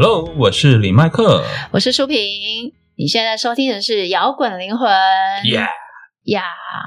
Hello，我是李麦克。我是舒平，你现在收听的是《摇滚灵魂》Yeah，呀。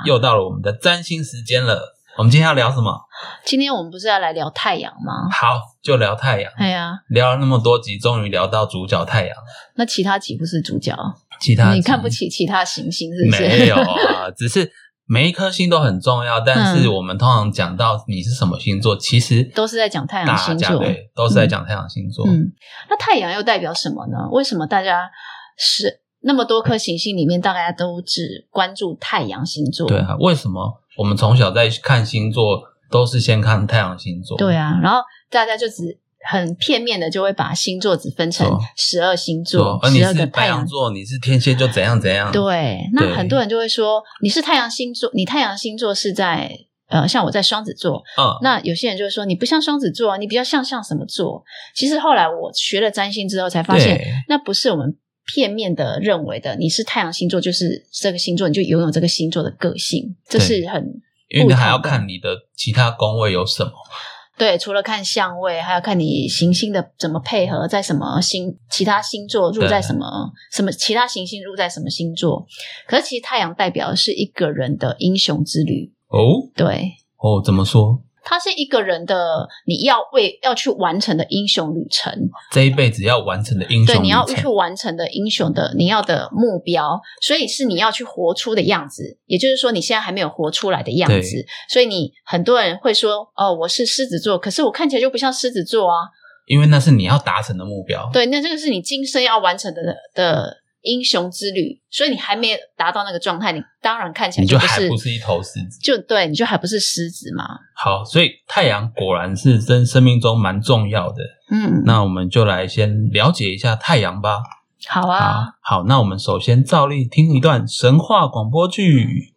又到了我们的占星时间了。我们今天要聊什么？今天我们不是要来聊太阳吗？好，就聊太阳。哎呀，聊了那么多集，终于聊到主角太阳。那其他几不是主角？其他集你看不起其他行星是不是？没有啊，只是每一颗星都很重要。但是我们通常讲到你是什么星座，其实都是在讲太阳星座。对都是在讲太阳星座。嗯，那太阳又代表什么呢？为什么大家是那么多颗行星里面，大家都只关注太阳星座？对啊，为什么我们从小在看星座都是先看太阳星座？对啊，然后大家就只很片面的就会把星座只分成十二星座，而你十二个太阳座，你是天蝎，就怎样怎样。对，那很多人就会说你是太阳星座，你太阳星座是在呃，像我在双子座，嗯，那有些人就会说你不像双子座啊，你比较像像什么座？其实后来我学了占星之后才发现，那不是我们片面的认为的，你是太阳星座就是这个星座，你就拥有这个星座的个性，这是很因为你还要看你的其他宫位有什么。对。除了看相位，还要看你行星的怎么配合，在什么星，其他星座入在什么什么，其他行星入在什么星座。可是其实太阳代表的是一个人的英雄之旅，哦对。哦，怎么说？它是一个人的你要为要去完成的英雄旅程，这一辈子要完成的英雄对，你要去。完成的英雄的你要的目标，所以是你要去活出的样子，也就是说你现在还没有活出来的样子，所以你很多人会说哦，我是狮子座，可是我看起来就不像狮子座啊，因为那是你要达成的目标。对，那这个是你今生要完成的的英雄之旅，所以你还没有达到那个状态，你当然看起来你就还不是一头狮子。就对，你就还不是狮子嘛，好，所以太阳果然是真生命中蛮重要的。嗯，那我们就来先了解一下太阳吧。好啊。好，好，那我们首先照例听一段神话广播剧。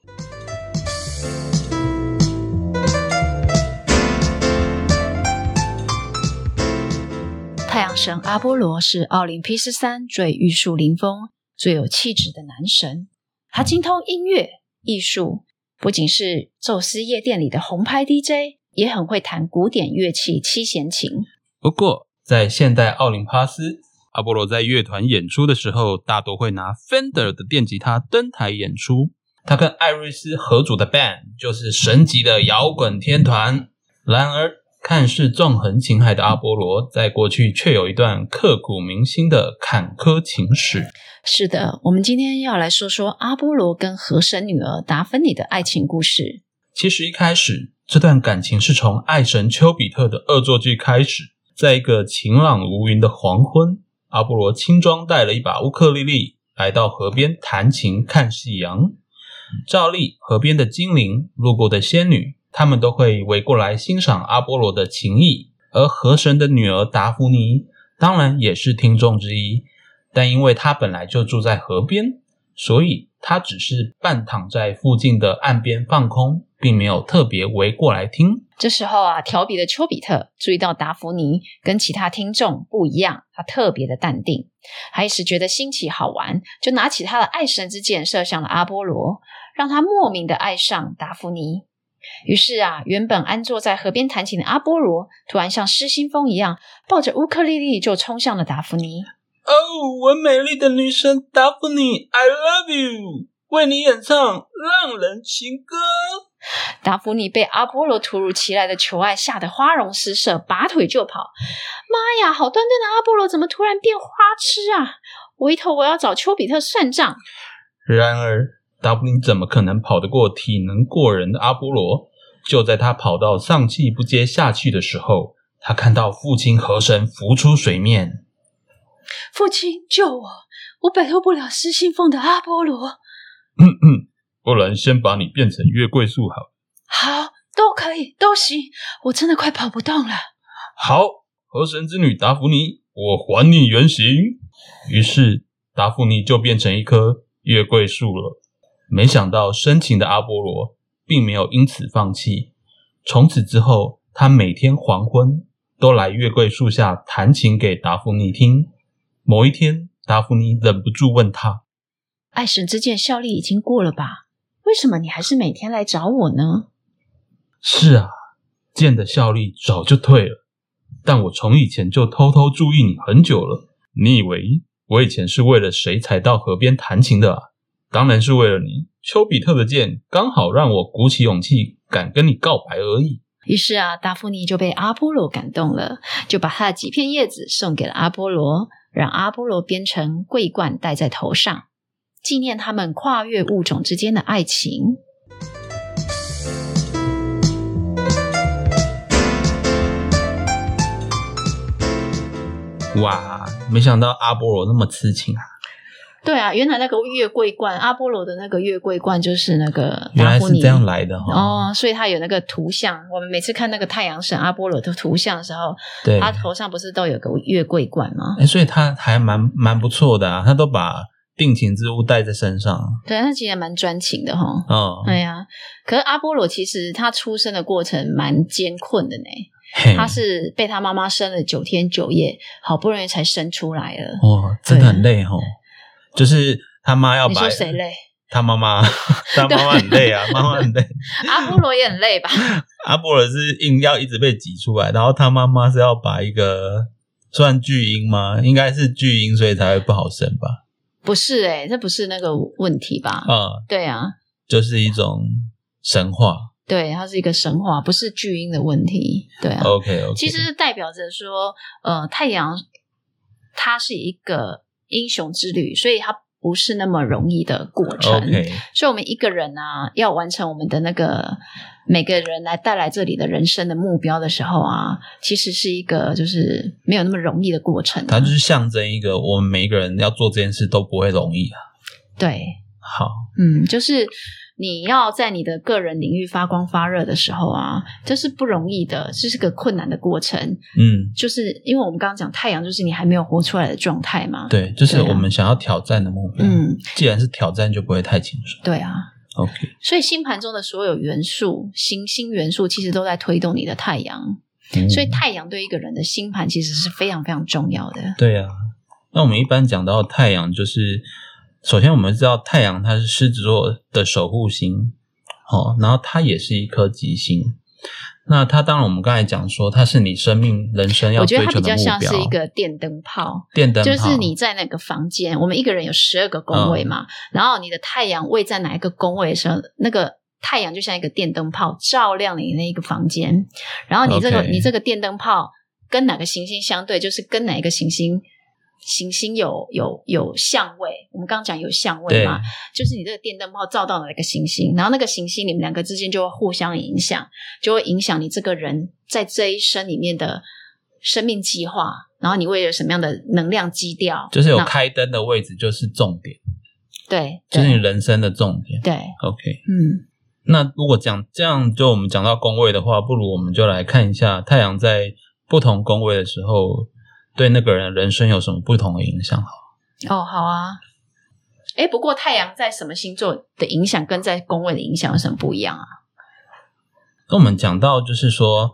太阳神阿波罗是奥林匹斯山最玉树临风、最有气质的男神。他精通音乐、艺术，不仅是宙斯夜店里的红牌 DJ，也很会弹古典乐器七弦琴。不过，在现代奥林帕斯，阿波罗在乐团演出的时候，大多会拿 Fender 的电吉他登台演出。他跟艾瑞斯合组的 band 就是神级的摇滚天团。然而，看似纵横情海的阿波罗，在过去却有一段刻骨铭心的坎坷情史。是的，我们今天要来说说阿波罗跟河神女儿达芬妮的爱情故事。其实一开始，这段感情是从爱神丘比特的恶作剧开始。在一个晴朗无云的黄昏，阿波罗轻装带了一把乌克丽丽，来到河边弹琴看夕阳。照例，河边的精灵、路过的仙女，他们都会围过来欣赏阿波罗的琴艺。而河神的女儿达芙妮，当然也是听众之一。但因为他本来就住在河边，所以他只是半躺在附近的岸边放空，并没有特别围过来听。这时候啊，调皮的丘比特注意到达芙妮跟其他听众不一样，他特别的淡定，他一时觉得新奇好玩，就拿起他的爱神之箭射向了阿波罗，让他莫名的爱上达芙妮。于是啊，原本安坐在河边弹琴的阿波罗，突然像失心疯一样，抱着乌克丽丽就冲向了达芙妮。哦，我美丽的女神达芙妮，I love you，为你演唱《浪人情歌》。达芙妮被阿波罗突如其来的求爱吓得花容失色，拔腿就跑。妈呀，好端端的阿波罗怎么突然变花痴啊？回头我要找丘比特算账。然而，达芙妮怎么可能跑得过体能过人的阿波罗？就在他跑到上气不接下气的时候，他看到父亲河神浮出水面。父亲救我！我摆脱不了失心疯的阿波罗。嗯嗯，不然先把你变成月桂树好。好，都可以，都行。我真的快跑不动了。好，河神之女达芙妮，我还你原形。于是达芙妮就变成一棵月桂树了。没想到深情的阿波罗并没有因此放弃。从此之后，他每天黄昏都来月桂树下弹琴给达芙妮听。某一天，达芙妮忍不住问他爱神之箭效力已经过了吧？为什么你还是每天来找我呢？：“是啊，剑的效力早就退了。但我从以前就偷偷注意你很久了。你以为我以前是为了谁才到河边弹琴的啊？当然是为了你。丘比特的箭刚好让我鼓起勇气，敢跟你告白而已。于是啊，达芙妮就被阿波罗感动了，就把他的几片叶子送给了阿波罗，让阿波罗编成桂冠戴在头上，纪念他们跨越物种之间的爱情。哇，没想到阿波罗那么痴情啊！对啊，原来那个月桂冠，阿波罗的那个月桂冠就是那个原来是这样来的哈。哦，所以他有那个图像。我们每次看那个太阳神阿波罗的图像的时候，对，他头上不是都有个月桂冠吗？哎，所以他还蛮蛮不错的啊，他都把定情之物带在身上。对，他其实蛮专情的哈。哦，对呀，可是阿波罗其实他出生的过程蛮艰困的呢。嘿他是被他妈妈生了九天九夜，好不容易才生出来了。哇，真的很累哈。就是他妈要把你说谁累？他妈妈，他妈妈很累啊，妈妈很累。阿波罗也很累吧？阿波罗是硬要一直被挤出来，然后他妈妈是要把一个算巨婴吗？应该是巨婴，所以才会不好生吧？不是诶、这不是那个问题吧？啊、对啊，就是一种神话。对，它是一个神话，不是巨婴的问题。对啊，OK OK，其实代表着说，呃，太阳它是一个英雄之旅，所以它不是那么容易的过程。所以，我们一个人啊，要完成我们的那个每个人来带来这里的人生的目标的时候啊，其实是一个就是没有那么容易的过程、啊。它就是象征一个我们每一个人要做这件事都不会容易啊。对，好，嗯，就是你要在你的个人领域发光发热的时候啊，这是不容易的，这是个困难的过程。嗯，就是因为我们刚刚讲太阳，就是你还没有活出来的状态嘛。对，就是我们想要挑战的目标。嗯，既然是挑战，就不会太轻松。对啊，OK，所以星盘中的所有元素，行星元素其实都在推动你的太阳。嗯所以太阳对一个人的星盘其实是非常非常重要的。对啊，那我们一般讲到太阳，就是首先我们知道太阳它是狮子座的守护星，哦，然后它也是一颗吉星。那它当然，我们刚才讲说，它是你生命人生要我觉得它比较。像是一个电灯泡，电灯泡，就是你在那个房间，我们一个人有十二个宫位嗯嘛，然后你的太阳位在哪一个宫位的时候，那个太阳就像一个电灯泡，照亮你那一个房间。然后你这个你这个电灯泡跟哪个行星相对，就是跟哪一个行星行星有有有相位。我们刚刚讲有相位嘛，就是你这个电灯泡照到哪个行星，然后那个行星你们两个之间就会互相影响，就会影响你这个人在这一生里面的生命计划。然后你为了什么样的能量基调，就是有开灯的位置就是重点，对，就是你人生的重点。对，OK，嗯，那如果讲这样，就我们讲到宫位的话，不如我们就来看一下太阳在不同宫位的时候，对那个人人生有什么不同的影响。好，哦，好啊。哎，不过太阳在什么星座的影响跟在宫位的影响有什么不一样啊？那我们讲到就是说，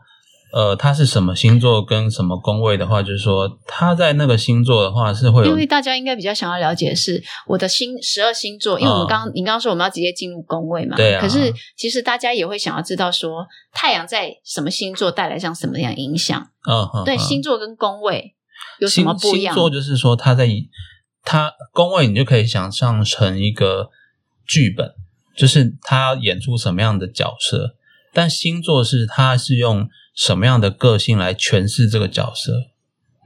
呃，它是什么星座跟什么宫位的话，就是说它在那个星座的话是会有因为大家应该比较想要了解的是我的星十二星座，因为我们刚刚、你刚刚说我们要直接进入宫位嘛，嗯对啊可是其实大家也会想要知道说太阳在什么星座带来像什么样影响？嗯嗯对，嗯星座跟宫位有什么星不一样星？座就是说他在他宫位，你就可以想象成一个剧本，就是他要演出什么样的角色。但星座是他是用什么样的个性来诠释这个角色。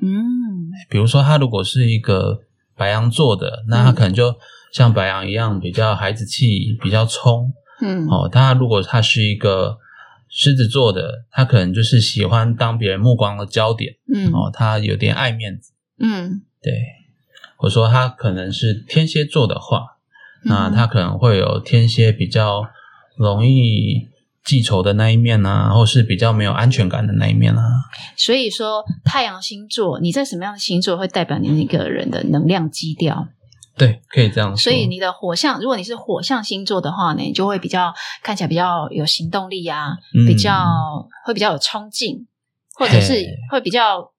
嗯比如说，他如果是一个白羊座的，那他可能就像白羊一样，比较孩子气，比较冲。嗯哦，他如果他是一个狮子座的，他可能就是喜欢当别人目光的焦点。嗯哦，他有点爱面子。嗯，对，我说他可能是天蝎座的话，那他可能会有天蝎比较容易记仇的那一面啊，或是比较没有安全感的那一面啊。所以说太阳星座你在什么样的星座会代表你那个人的能量基调？对，可以这样说。所以你的火象，如果你是火象星座的话呢，你就会比较看起来比较有行动力啊，嗯比较会比较有冲劲，或者是嘿会比较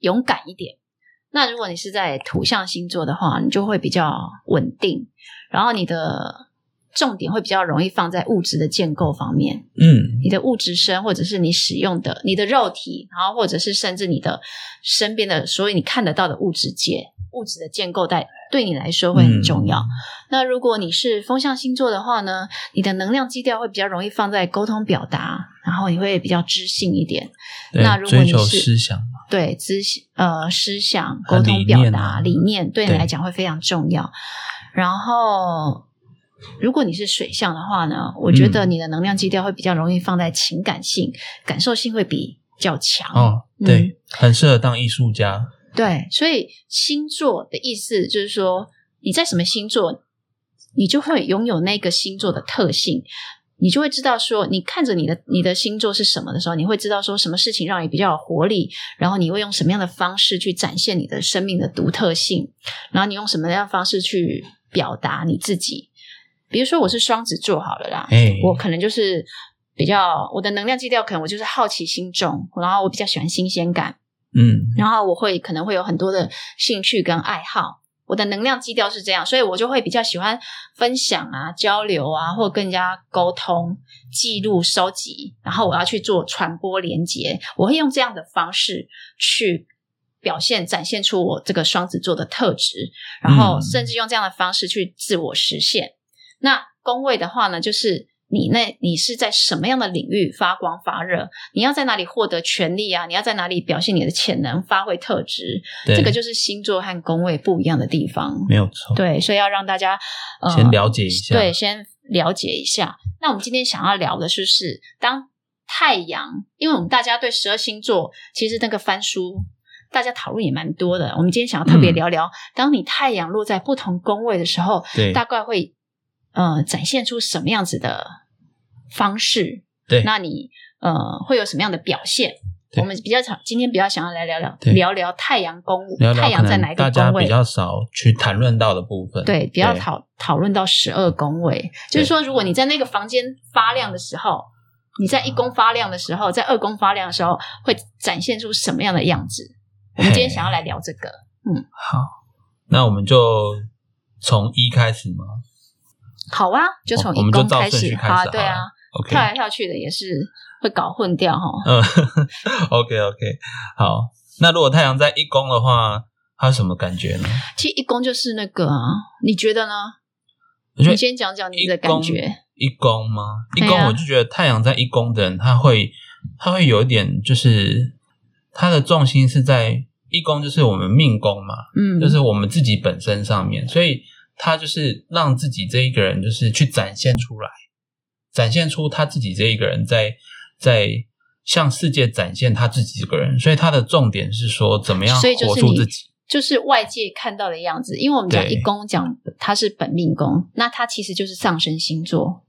勇敢一点。那如果你是在土象星座的话，你就会比较稳定，然后你的重点会比较容易放在物质的建构方面。嗯你的物质身，或者是你使用的你的肉体，然后或者是甚至你的身边的所有你看得到的物质界，物质的建构带对你来说会很重要。嗯那如果你是风象星座的话呢，你的能量基调会比较容易放在沟通表达，然后你会比较知性一点。那如果你是思想嘛，对思呃思想、和沟通表达、理念，对你对来讲会非常重要。然后，如果你是水象的话呢，我觉得嗯你的能量基调会比较容易放在情感性、感受性会比较强。哦，嗯对，很适合当艺术家。对，所以星座的意思就是说，你在什么星座，你就会拥有那个星座的特性。你就会知道说，你看着你的你的星座是什么的时候，你会知道说什么事情让你比较有活力，然后你会用什么样的方式去展现你的生命的独特性，然后你用什么样的方式去表达你自己。比如说我是双子座好了啦，哎，我可能就是比较我的能量基调，可能我就是好奇心重，然后我比较喜欢新鲜感，嗯然后我会可能会有很多的兴趣跟爱好。我的能量基调是这样，所以我就会比较喜欢分享啊、交流啊，或跟人家沟通、记录、收集，然后我要去做传播连接。我会用这样的方式去表现、展现出我这个双子座的特质，然后嗯甚至用这样的方式去自我实现。那宫位的话呢，就是你那你是在什么样的领域发光发热？你要在哪里获得权利啊？你要在哪里表现你的潜能、发挥特质？这个就是星座和宫位不一样的地方。没有错。对，所以要让大家呃先了解一下对，先了解一下。那我们今天想要聊的就是，当太阳，因为我们大家对十二星座其实那个翻书。大家讨论也蛮多的。我们今天想要特别嗯聊聊，当你太阳落在不同宫位的时候，对大概会呃展现出什么样子的方式？对那你呃会有什么样的表现？我们比较想今天比较想要来聊聊聊聊太阳宫，聊聊太阳在哪一个宫位大家？比较少去谈论到的部分。对，比较讨讨论到十二宫位，就是说，如果你在那个房间发亮的时候，你在一宫发亮的时候，在二宫发亮的时候，会展现出什么样的样子？我们今天想要来聊这个。嗯好，那我们就从一开始嘛。好啊，就从一宫开始，照顺序开始好啊，对啊跳来跳去的也是会搞混掉哈。嗯，OK OK，好。那如果太阳在一宫的话，它有什么感觉呢？其实一宫就是那个啊，你觉得呢？你先讲讲你的感觉。一宫吗？一宫我就觉得太阳在一宫的人，他会他会有一点，就是他的重心是在一宫，就是我们命宫嘛，嗯，就是我们自己本身上面，所以他就是让自己这一个人，就是去展现出来，展现出他自己这一个人在在向世界展现他自己这个人，所以他的重点是说怎么样活出自己。就是外界看到的样子。因为我们讲一宫，讲它是本命宫，那它其实就是上升星座。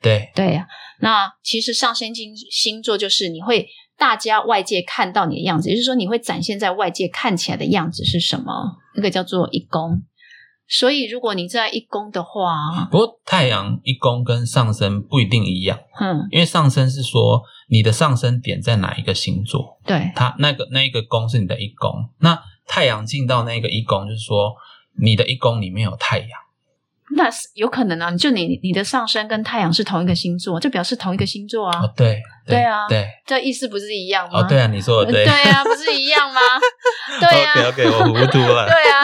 对对呀、那其实上升星星座就是你会大家外界看到你的样子，也就是说你会展现在外界看起来的样子是什么？那个叫做一宫。所以如果你在一宫的话，不过太阳一宫跟上升不一定一样，嗯，因为上升是说你的上升点在哪一个星座，对，它那个那一个宫是你的一宫，那太阳进到那个一宫，就是说你的一宫里面有太阳。那是有可能啊。就你你的上升跟太阳是同一个星座，就表示同一个星座啊。哦，对，对啊对，这意思不是一样吗？哦，对啊，你说的对，对啊，不是一样吗？对啊 OK OK，我糊涂了。对啊，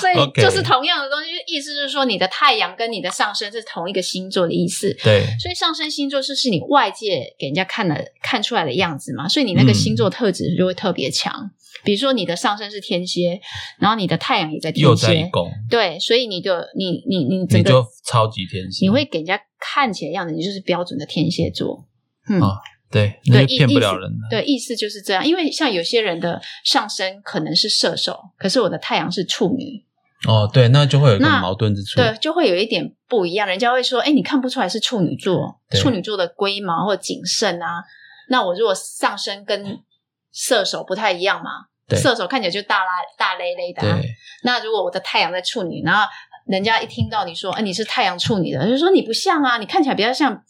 所以就是同样的东西，意思就是说你的太阳跟你的上升是同一个星座的意思。对所以上升星座就是你外界给人家看的看出来的样子嘛，所以你那个嗯星座特质就会特别强。比如说你的上升是天蝎，然后你的太阳也在天又在一蝎，宫，对，所以你就你你你整你就个超级天蝎，你会给人家看起来样子，你就是标准的天蝎座。嗯，哦对，那对就骗不了人的。对，意思就是这样。因为像有些人的上身可能是射手，可是我的太阳是处女，哦，对，那就会有一个矛盾之处。对，就会有一点不一样。人家会说：“哎，你看不出来是处女座，处女座的龟毛或谨慎啊。”那我如果上身跟射手不太一样嘛，对射手看起来就大拉大咧咧的、啊。那如果我的太阳在处女，然后人家一听到你说：“哎，你是太阳处女的”，就说你不像啊，你看起来比较像。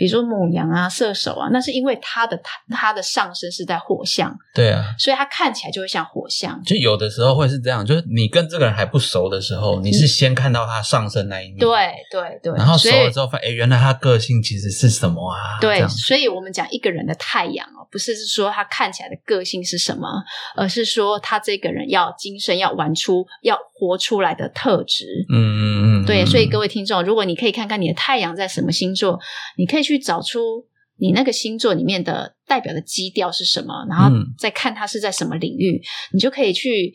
比如说母羊啊、射手啊，那是因为他的它它的上身是在火象，对啊，所以他看起来就会像火象。就有的时候会是这样，就是你跟这个人还不熟的时候，你是先看到他上身那一面，对对对，然后熟了之后发现，哎，原来他个性其实是什么啊？对，所以我们讲一个人的太阳哦，不是是说他看起来的个性是什么，而是说他这个人要精神要玩出、要活出来的特质。嗯嗯嗯，对，嗯所以各位听众，如果你可以看看你的太阳在什么星座，你可以去找出你那个星座里面的代表的基调是什么，然后嗯再看它是在什么领域，你就可以去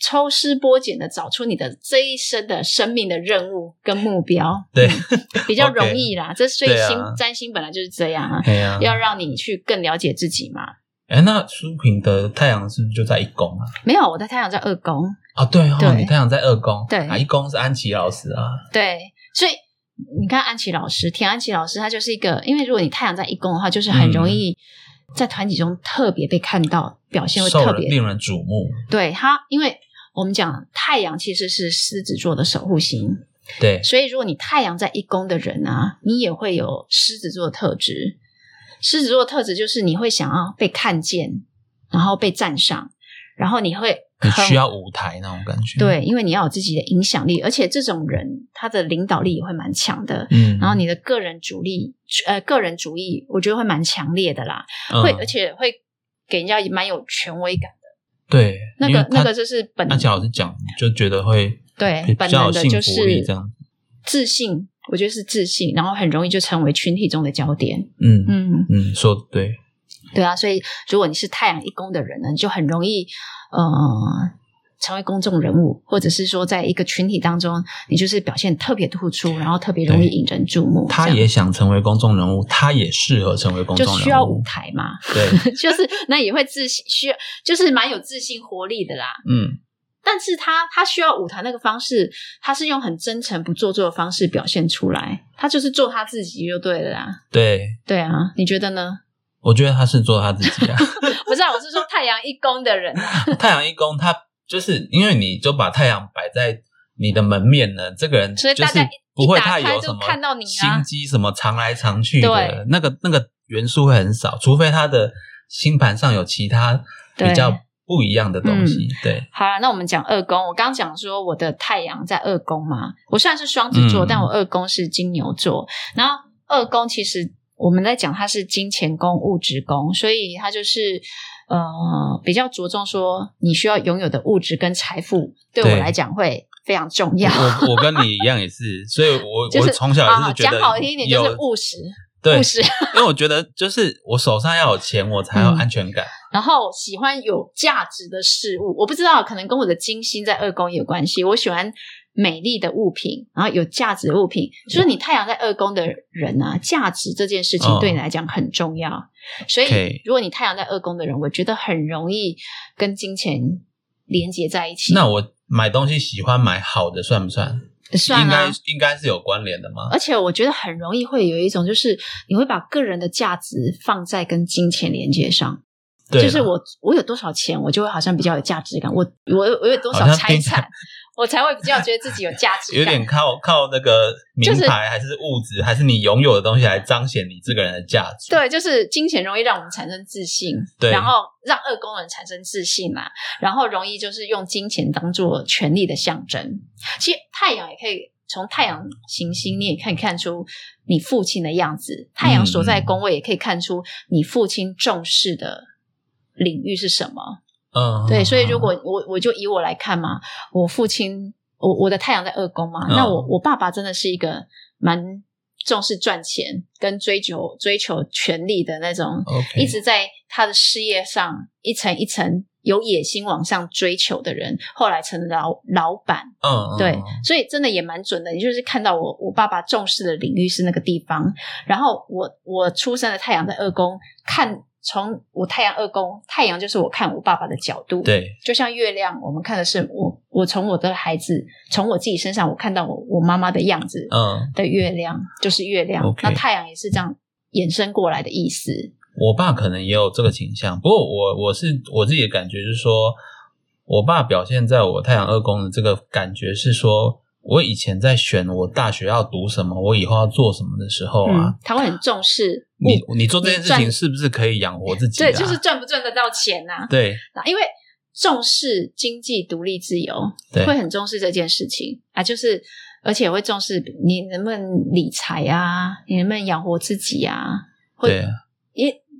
抽丝剥茧的找出你的这一生的生命的任务跟目标。对嗯 比较容易啦。这所以对啊星占星本来就是这样啊，哎呀，要让你去更了解自己嘛。哎，那苏萍的太阳是不是就在一宫啊？没有，我的太阳在二宫，啊，对哦，对你太阳在二宫，对啊，一宫是安琪老师啊，对，所以你看安琪老师，田安琪老师，他就是一个，因为如果你太阳在一宫的话，就是很容易在团体中特别被看到，表现会特别。令人瞩目，对他，因为我们讲太阳其实是狮子座的守护星，对，所以如果你太阳在一宫的人啊，你也会有狮子座的特质。狮子座的特质就是你会想要被看见，然后被赞赏，然后你会很很需要舞台那种感觉，，对，因为你要有自己的影响力，而且这种人他的领导力也会蛮强的。嗯，然后你的个人主力，呃，个人主义，我觉得会蛮强烈的啦，嗯会而且会给人家蛮有权威感的。对那个那个就是本而且老师讲，就觉得会对比本能的就是福力这样，自信，我觉得是自信，然后很容易就成为群体中的焦点。嗯嗯，嗯，说的对，对啊，所以如果你是太阳一宫的人呢，你就很容易呃成为公众人物，或者是说在一个群体当中，你就是表现特别突出，然后特别容易引人注目。他也想成为公众人物，他也适合成为公就众人物，需要舞台嘛，对，就是那也会自信，需要就是蛮有自信活力的啦。嗯，但是他他需要舞台那个方式，他是用很真诚不做作的方式表现出来，他就是做他自己就对了啦。对，对啊，你觉得呢？我觉得他是做他自己啊。不是啊，我是说太阳一宫的人啊，太阳一宫，他就是因为你就把太阳摆在你的门面呢，这个人就是不会太有什么看到你啊心机，什么藏来藏去的那个那个元素会很少，除非他的星盘上有其他比较不一样的东西。对，好了，那我们讲二宫。我刚刚讲说我的太阳在二宫嘛，我虽然是双子座，嗯但我二宫是金牛座。然后二宫其实我们在讲它是金钱宫、物质宫，所以它就是呃比较着重说你需要拥有的物质跟财富，对我对来讲会非常重要。我我 跟你一样也是，所以我就是我从小啊也是觉得讲好听一点就是有务实，对务，实。因为我觉得就是我手上要有钱，我才有嗯安全感。然后喜欢有价值的事物，我不知道，可能跟我的金星在二宫有关系。我喜欢美丽的物品，然后有价值的物品。就是你太阳在二宫的人啊，价值这件事情哦对你来讲很重要。所以如果你太阳在二宫的人，我觉得很容易跟金钱连接在一起。那我买东西喜欢买好的，算不算？算应该啊。应该是有关联的吗？而且我觉得很容易会有一种，就是你会把个人的价值放在跟金钱连接上。对，就是我我有多少钱，我就会好像比较有价值感。我我我有多少财产，我才会比较觉得自己有价值。有点靠靠那个名就是牌，还是物质，还是你拥有的东西来彰显你这个人的价值？对，就是金钱容易让我们产生自信，对然后让二宫人产生自信嘛，然后容易就是用金钱当做权力的象征。其实太阳也可以从太阳行星，你也可以看出你父亲的样子。太阳所在宫位也可以看出你父亲重视的领域是什么。嗯，对，所以如果我我就以我来看嘛，我父亲，我我的太阳在二宫嘛，嗯那我我爸爸真的是一个蛮重视赚钱跟追求追求权力的那种一直在他的事业上一层一层有野心往上追求的人，后来成了老老板。对嗯，所以真的也蛮准的。你就是看到我我爸爸重视的领域是那个地方，然后我我出生的太阳在二宫，看从我太阳二宫，太阳就是我看我爸爸的角度，，对，就像月亮，我们看的是我我从我的孩子，从我自己身上，我看到我我妈妈的样子嗯，的月亮就是月亮。那太阳也是这样衍生过来的意思。我爸可能也有这个倾向，不过我我是我自己的感觉就是说，我爸表现在我太阳二宫的这个感觉是说，我以前在选我大学要读什么，我以后要做什么的时候啊，嗯，他会很重视你你做这件事情是不是可以养活自己、啊？对，就是赚不赚得到钱呐、对啊？因为重视经济独立自由，对会很重视这件事情啊，就是而且会重视你能不能理财啊，你能不能养活自己啊？会对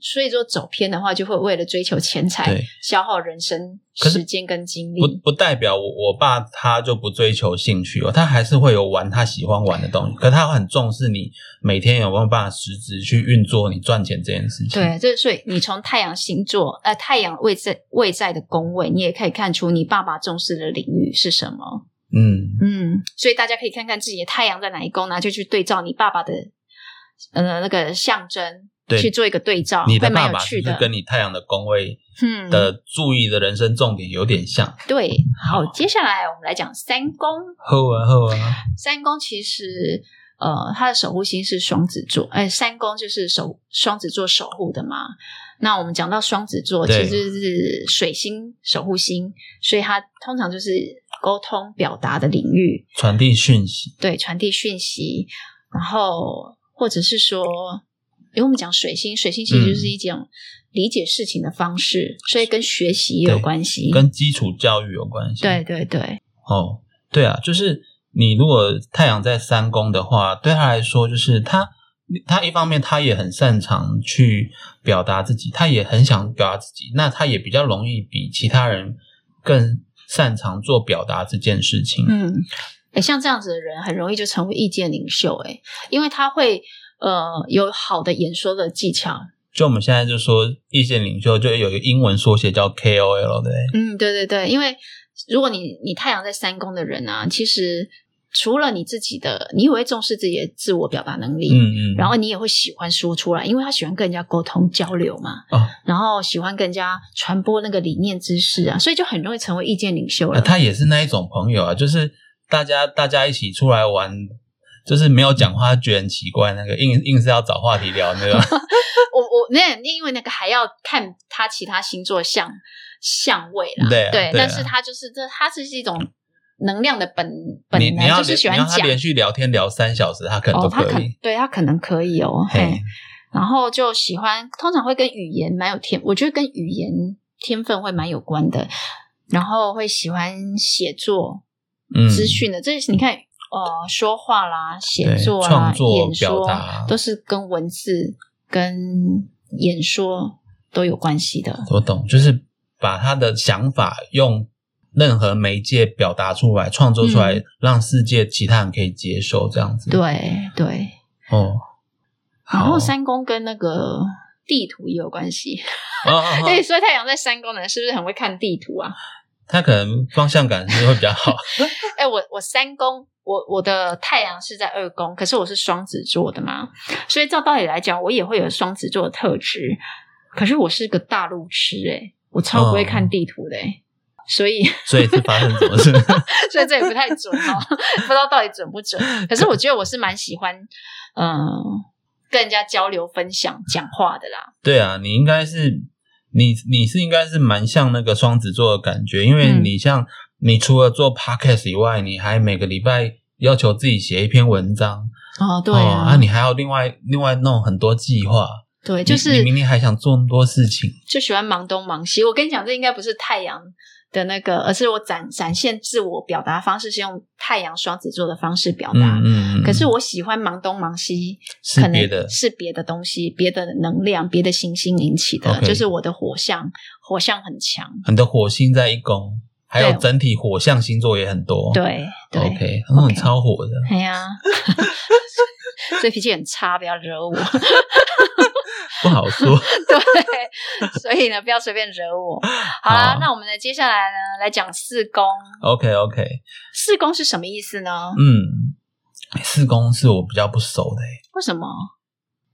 所以说走偏的话，就会为了追求钱财，消耗人生时间跟精力。不不代表我我爸他就不追求兴趣哦，他还是会有玩他喜欢玩的东西，可他很重视你每天有没有办法实质去运作你赚钱这件事情。对，这所以你从太阳星座，呃，太阳位在位在的宫位，你也可以看出你爸爸重视的领域是什么。嗯，嗯，所以大家可以看看自己的太阳在哪一宫呢，就去对照你爸爸的呃那个象征，对去做一个对照，你的爸爸是不是。跟你太阳的宫位嗯，的注意的人生重点有点像？对。好，接下来我们来讲三宫。后啊后啊，三宫其实呃，它的守护星是双子座，哎，三宫就是守双子座守护的嘛。那我们讲到双子座，其对实是水星守护星，所以它通常就是沟通表达的领域，传递讯息，对，传递讯息，然后或者是说，因为我们讲水星，水星其实就是一种理解事情的方式，所以跟学习也有对关系。跟基础教育有关系。对对对，哦，对啊，就是你如果太阳在三宫的话，对他来说，就是他他一方面他也很擅长去表达自己，他也很想表达自己，那他也比较容易比其他人更擅长做表达这件事情。嗯，诶像这样子的人很容易就成为意见领袖，诶，因为他会呃有好的演说的技巧。就我们现在就说意见领袖，就有一个英文缩写叫 KOL，对？嗯，对对对，因为如果你你太阳在三宫的人啊，其实除了你自己的，你也会重视自己的自我表达能力。嗯嗯，然后你也会喜欢说出来，因为他喜欢跟人家沟通交流嘛，哦，然后喜欢跟人家传播那个理念知识啊，所以就很容易成为意见领袖了。呃他也是那一种朋友啊，就是大家大家一起出来玩。就是没有讲话，他觉得很奇怪，那个硬硬是要找话题聊那个，我我那因为那个还要看他其他星座相相位啦，对啊对啊。但是他就是这，他是一种能量的本本你你要能，就是喜欢讲你要他连续聊天聊三小时，他可能他可。对他可能可以哦，嘿。嘿，然后就喜欢，通常会跟语言蛮有天，我觉得跟语言天分会蛮有关的，然后会喜欢写作嗯，资讯的，这是你看呃说话啦、写作啊、创作演说都是跟文字跟演说都有关系的。我懂，就是把他的想法用任何媒介表达出来，创作出来，嗯让世界其他人可以接受，这样子。对对，哦，然后三宫跟那个地图也有关系。哦哦 哦哎、所以太阳在三宫的人是不是很会看地图啊？他可能方向感是会比较好。哎、我我三宫，我我的太阳是在二宫，可是我是双子座的嘛，所以照道理来讲，我也会有双子座的特质。可是我是个大路痴、哎，我超不会看地图的、哎，所以所以是发生什么事？所以这也不太准哦，不知道到底准不准。可是我觉得我是蛮喜欢，嗯、跟人家交流、分享、讲话的啦。对啊，你应该是你你是应该是蛮像那个双子座的感觉，因为嗯你像、你除了做 podcast 以外，你还每个礼拜要求自己写一篇文章，哦，对哦啊，啊，你还要另外另外弄很多计划，对，就是你明明还想做那么多事情，就喜欢忙东忙西。我跟你讲，这应该不是太阳的那个，而是我展展现自我表达方式是用太阳双子座的方式表达。嗯嗯嗯，可是我喜欢忙东忙西，可能是别的是别的东西，别的能量，别的行星引起的就是我的火象，火象很强。很多火星在一宫，还有整体火象星座也很多，对对，OK，那种 OK 超火的，哎呀，所以脾气很差，不要惹我。不好说，对，所以呢，不要随便惹我。好啦，好那我们呢，接下来呢，来讲四宫。OK OK，四宫是什么意思呢？嗯，四宫是我比较不熟的欸，为什么？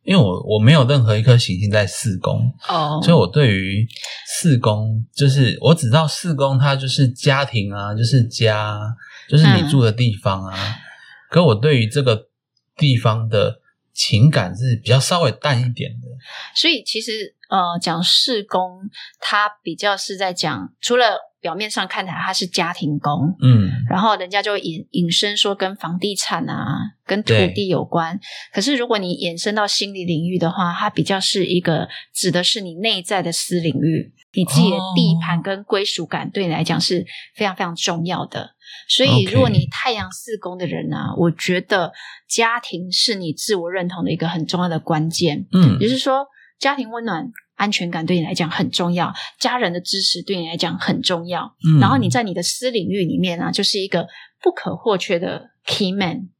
因为我我没有任何一颗行星在四宫。哦，所以我对于四宫，就是我只知道四宫它就是家庭啊，就是家，就是你嗯住的地方啊。可我对于这个地方的情感是比较稍微淡一点的。所以其实呃，讲世工，他比较是在讲除了表面上看起来他是家庭工，嗯，然后人家就会引引申说跟房地产啊、跟土地有关。可是如果你延伸到心理领域的话，它比较是一个指的是你内在的私领域，你自己的地盘跟归属感对你来讲是非常非常重要的。所以，如果你太阳四宫的人啊，我觉得家庭是你自我认同的一个很重要的关键。嗯也就是说，家庭温暖、安全感对你来讲很重要，家人的支持对你来讲很重要。嗯然后你在你的私领域里面啊，就是一个不可或缺的 key man。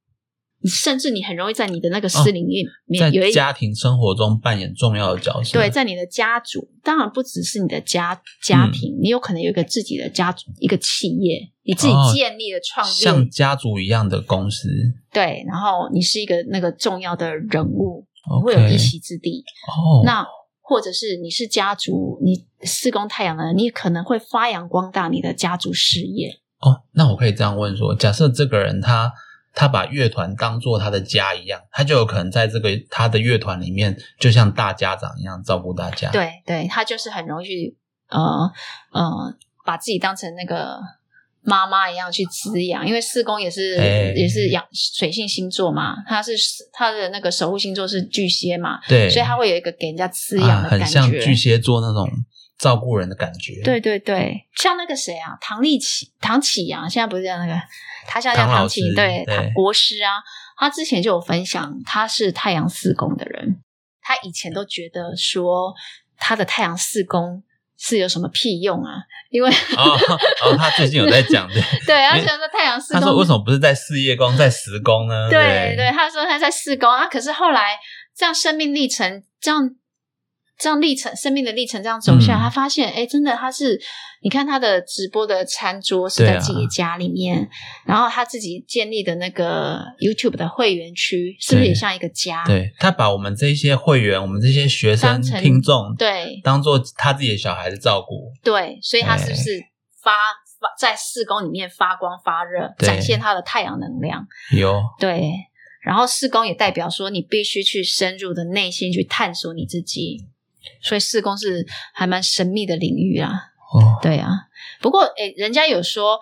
你甚至你很容易在你的那个私领域在家庭生活中扮演重要的角色。对，在你的家族，当然不只是你的家家嗯庭，你有可能有一个自己的家族，一个企业，你自己哦建立的创业，像家族一样的公司对，然后你是一个那个重要的人物会有一席之地。哦，那或者是你是家族，你四宫太阳的人，你可能会发扬光大你的家族事业。哦，那我可以这样问说，假设这个人他他把乐团当做他的家一样，他就有可能在这个他的乐团里面，就像大家长一样照顾大家。，对对，他就是很容易去呃呃，把自己当成那个妈妈一样去滋养，因为四宫也是、哎也是养水性星座嘛，他是他的那个守护星座是巨蟹嘛，对，所以他会有一个给人家滋养啊，的感很像觉。巨蟹座那种照顾人的感觉。对对对，像那个谁啊，唐立奇、唐启阳，现在不是叫那个，他现在叫唐启，师对，国师啊，他之前就有分享，他是太阳四宫的人，他以前都觉得说他的太阳四宫是有什么屁用啊？因为哦哦，他最近有在讲的，对，他因为觉得太阳四他说为，什么不是在事业宫，在十宫呢？对对，他说他在四宫啊，可是后来这样生命历程这样。这样历程，生命的历程这样走下来，嗯。他发现，哎，真的，他是你看他的直播的餐桌是在自己家里面，然后他自己建立的那个 YouTube 的会员区，是不是也像一个家？对他把我们这些会员，我们这些学生听众，对。当做他自己的小孩子照顾。对，所以他是不哎是发发在四宫里面发光发热，展现他的太阳能量？有。对，然后四宫也代表说你必须去深入的内心去探索你自己，所以四宫是还蛮神秘的领域啊。哦，对啊，不过诶，人家有说，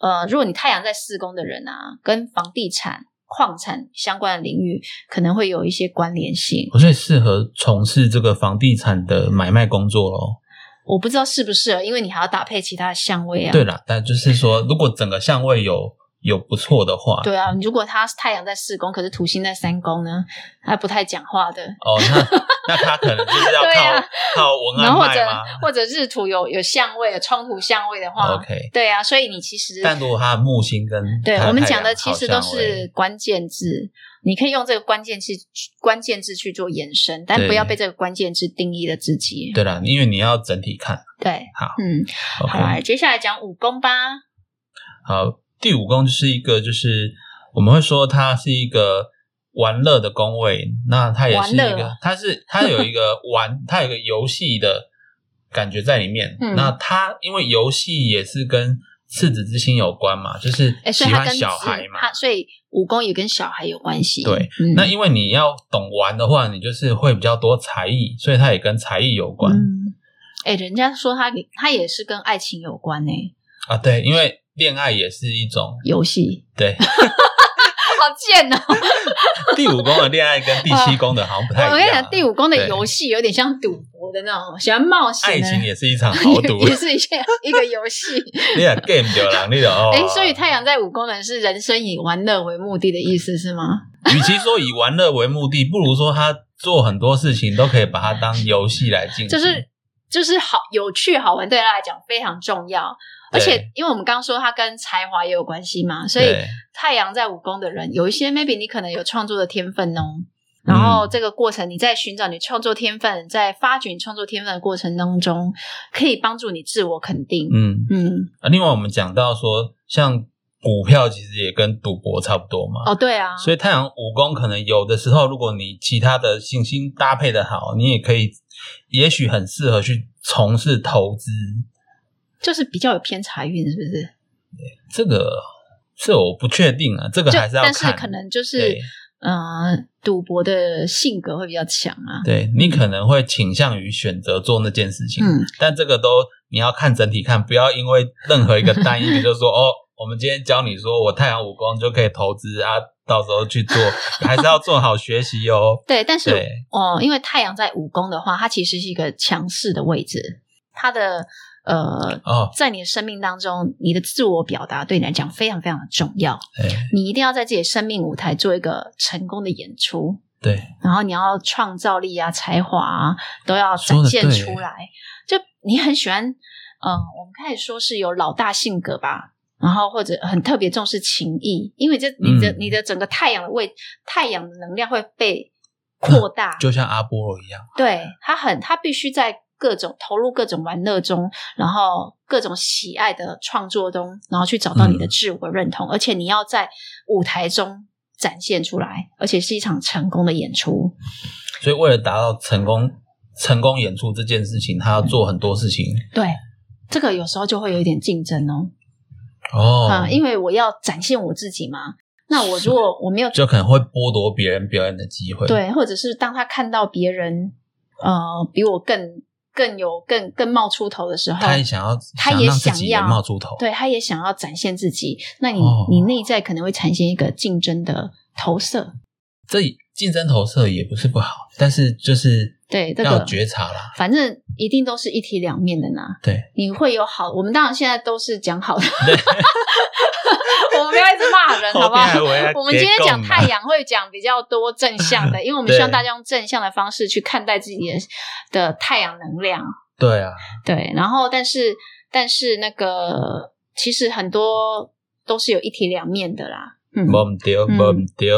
呃，如果你太阳在四宫的人啊，跟房地产、矿产相关的领域可能会有一些关联性。我最适合从事这个房地产的买卖工作咯。我不知道适不适合，因为你还要搭配其他的相位啊。对啦，但就是说，如果整个相位有有不错的话，对啊，如果他太阳在四宫，可是土星在三宫呢，他不太讲话的。哦，那那他可能就是要 靠、啊靠文然后或者或者日土有有相位、有冲突相位的话？OK，对啊，所以你其实但如果他的木星跟对我们讲的其实都是关键字，你可以用这个关键字关键字去做延伸，但不要被这个关键字定义了自己。对啦，因为你要整体看。对，好嗯，OK，好来，接下来讲武功吧。好，第五宫就是一个，就是我们会说它是一个玩乐的宫位，那它也是一个它是它有一个 玩，它有一个游戏的感觉在里面。嗯那它因为游戏也是跟赤子之心有关嘛，就是哎，喜欢小孩嘛。他所以武功也跟小孩有关系。对，嗯那因为你要懂玩的话，你就是会比较多才艺，所以它也跟才艺有关、嗯，哎，人家说他他也是跟爱情有关呢，啊。对，因为恋爱也是一种游戏对 好贱哦！第五宫的恋爱跟第七宫的好像不太一样啊。我跟你讲，第五宫的对游戏有点像赌博的那种，喜欢冒险爱。情也是一场 豪赌，也是一些一个游戏。你也 game 掉了，你的哦。哎，所以太阳在五宫人是人生以玩乐为目的的意思是吗？与其说以玩乐为目的，不如说他做很多事情都可以把它当游戏来进行。就是就是好有趣好玩，对他来讲非常重要。而且，因为我们刚刚说他跟才华也有关系嘛，所以太阳在武功的人，有一些 maybe 你可能有创作的天分哦。然后这个过程，你在寻找你创作天分，在发掘你创作天分的过程当中，可以帮助你自我肯定。嗯，嗯，啊另外我们讲到说，像股票其实也跟赌博差不多嘛。哦，对啊，所以太阳武功可能有的时候，如果你其他的行星搭配的好，你也可以，也许很适合去从事投资。就是比较有偏财运，是不是？这个这我不确定啊，这个就还是要看。但是可能就是嗯呃赌博的性格会比较强啊。对你可能会倾向于选择做那件事情，嗯，但这个都你要看整体看，不要因为任何一个单一的，就是说 哦，我们今天教你说我太阳武功就可以投资啊，到时候去做，还是要做好学习哦。对，但是对哦，因为太阳在五宫的话，它其实是一个强势的位置，它的呃，哦，在你的生命当中，你的自我表达对你来讲非常非常的重要。哎，你一定要在自己的生命舞台做一个成功的演出，对，然后你要创造力啊、才华啊都要展现出来。就你很喜欢，嗯、我们开始说是有老大性格吧，然后或者很特别重视情谊，因为这你的、嗯。你的整个太阳的位，太阳的能量会被 扩大，就像阿波罗一样，对他很，他必须在各种投入各种玩乐中，然后各种喜爱的创作中，然后去找到你的嗯自我认同，而且你要在舞台中展现出来，而且是一场成功的演出。所以为了达到成功成功演出这件事情，他要做很多事情对，这个有时候就会有一点竞争哦，哦，啊、因为我要展现我自己嘛。那我如果我没有 就可能会剥夺别人表演的机会。，对，或者是当他看到别人呃比我更更有更更冒出头的时候，他也想要，他也想要冒出头。对，他也想要展现自己，那你、哦你内在可能会产生一个竞争的投射，这竞争投射也不是不好，但是就是对这要个觉察啦。反正一定都是一体两面的呢。对，你会有好，我们当然现在都是讲好的，我们不要一直骂人，好不好？我们今天讲太阳会讲比较多正向的，因为我们希望大家用正向的方式去看待自己的的太阳能量。对啊，对，然后但是但是那个其实很多都是有一体两面的啦。嗯，没唔对，嗯没唔对。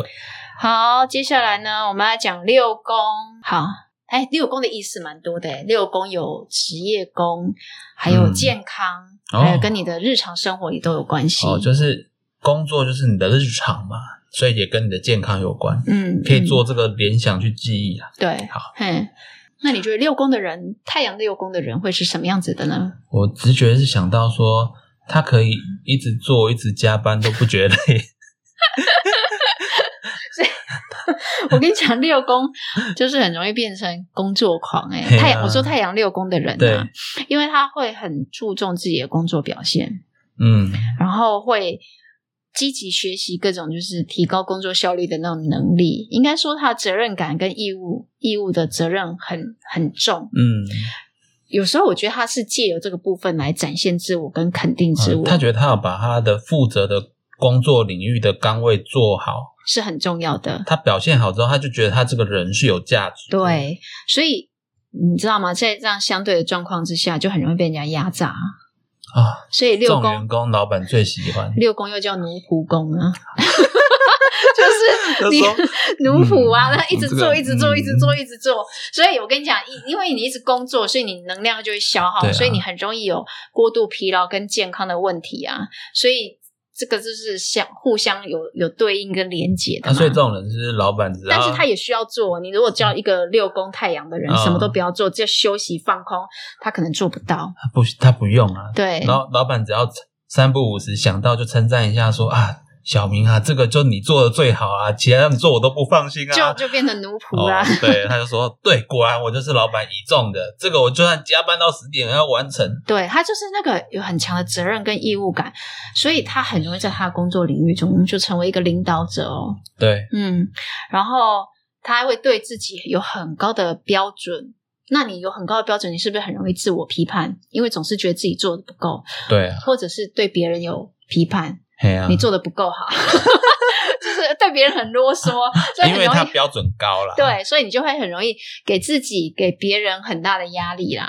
好，接下来呢，我们来讲六宫。好，哎，六宫的意思蛮多的诶，六宫有职业宫，还有嗯健康，哦还有跟你的日常生活也都有关系。哦，就是工作就是你的日常嘛，所以也跟你的健康有关，嗯，可以嗯做这个联想去记忆啊。对，好，嗯，那你觉得六宫的人，太阳六宫的人会是什么样子的呢？我直觉是想到说，他可以一直做，一直加班都不觉得累。我跟你讲，六宫就是很容易变成工作狂哎、太阳，我说太阳六宫的人对啊，因为他会很注重自己的工作表现，嗯，然后会积极学习各种就是提高工作效率的那种能力。应该说，他的责任感跟义务义务的责任很很重。嗯，有时候我觉得他是借由这个部分来展现自我跟肯定自我，嗯他觉得他要把他的负责的工作领域的岗位做好，是很重要的。他表现好之后，他就觉得他这个人是有价值。对，所以你知道吗？在这样相对的状况之下，就很容易被人家压榨。啊，所以六这种员宫工老板最喜欢。六宫又叫奴仆宫啊，就是你 奴仆啊，嗯那一直做，一直做，嗯一直做，一直做。所以我跟你讲，因因为你一直工作，所以你能量就会消耗，啊所以你很容易有过度疲劳跟健康的问题啊。所以这个就是相互相有有对应跟连接的啊，所以这种人是老板，但是他也需要做。你如果叫一个六宫太阳的人，嗯什么都不要做，就休息放空，他可能做不到。他不他不用啊，对，老老板只要三不五时想到就称赞一下说啊，小明啊，这个就你做的最好啊，其他人做我都不放心啊。就就变成奴仆啦。哦，对，他就说，对，果然我就是老板倚重的，这个我就算加班到十点也要完成。对他就是那个有很强的责任跟义务感，所以他很容易在他的工作领域中就成为一个领导者哦。对，嗯，然后他还会对自己有很高的标准。那你有很高的标准，你是不是很容易自我批判？因为总是觉得自己做的不够，对啊，或者是对别人有批判，嘿啊，你做的不够好，就是对别人很啰嗦，所以因为他标准高了。对，所以你就会很容易给自己、给别人很大的压力啦。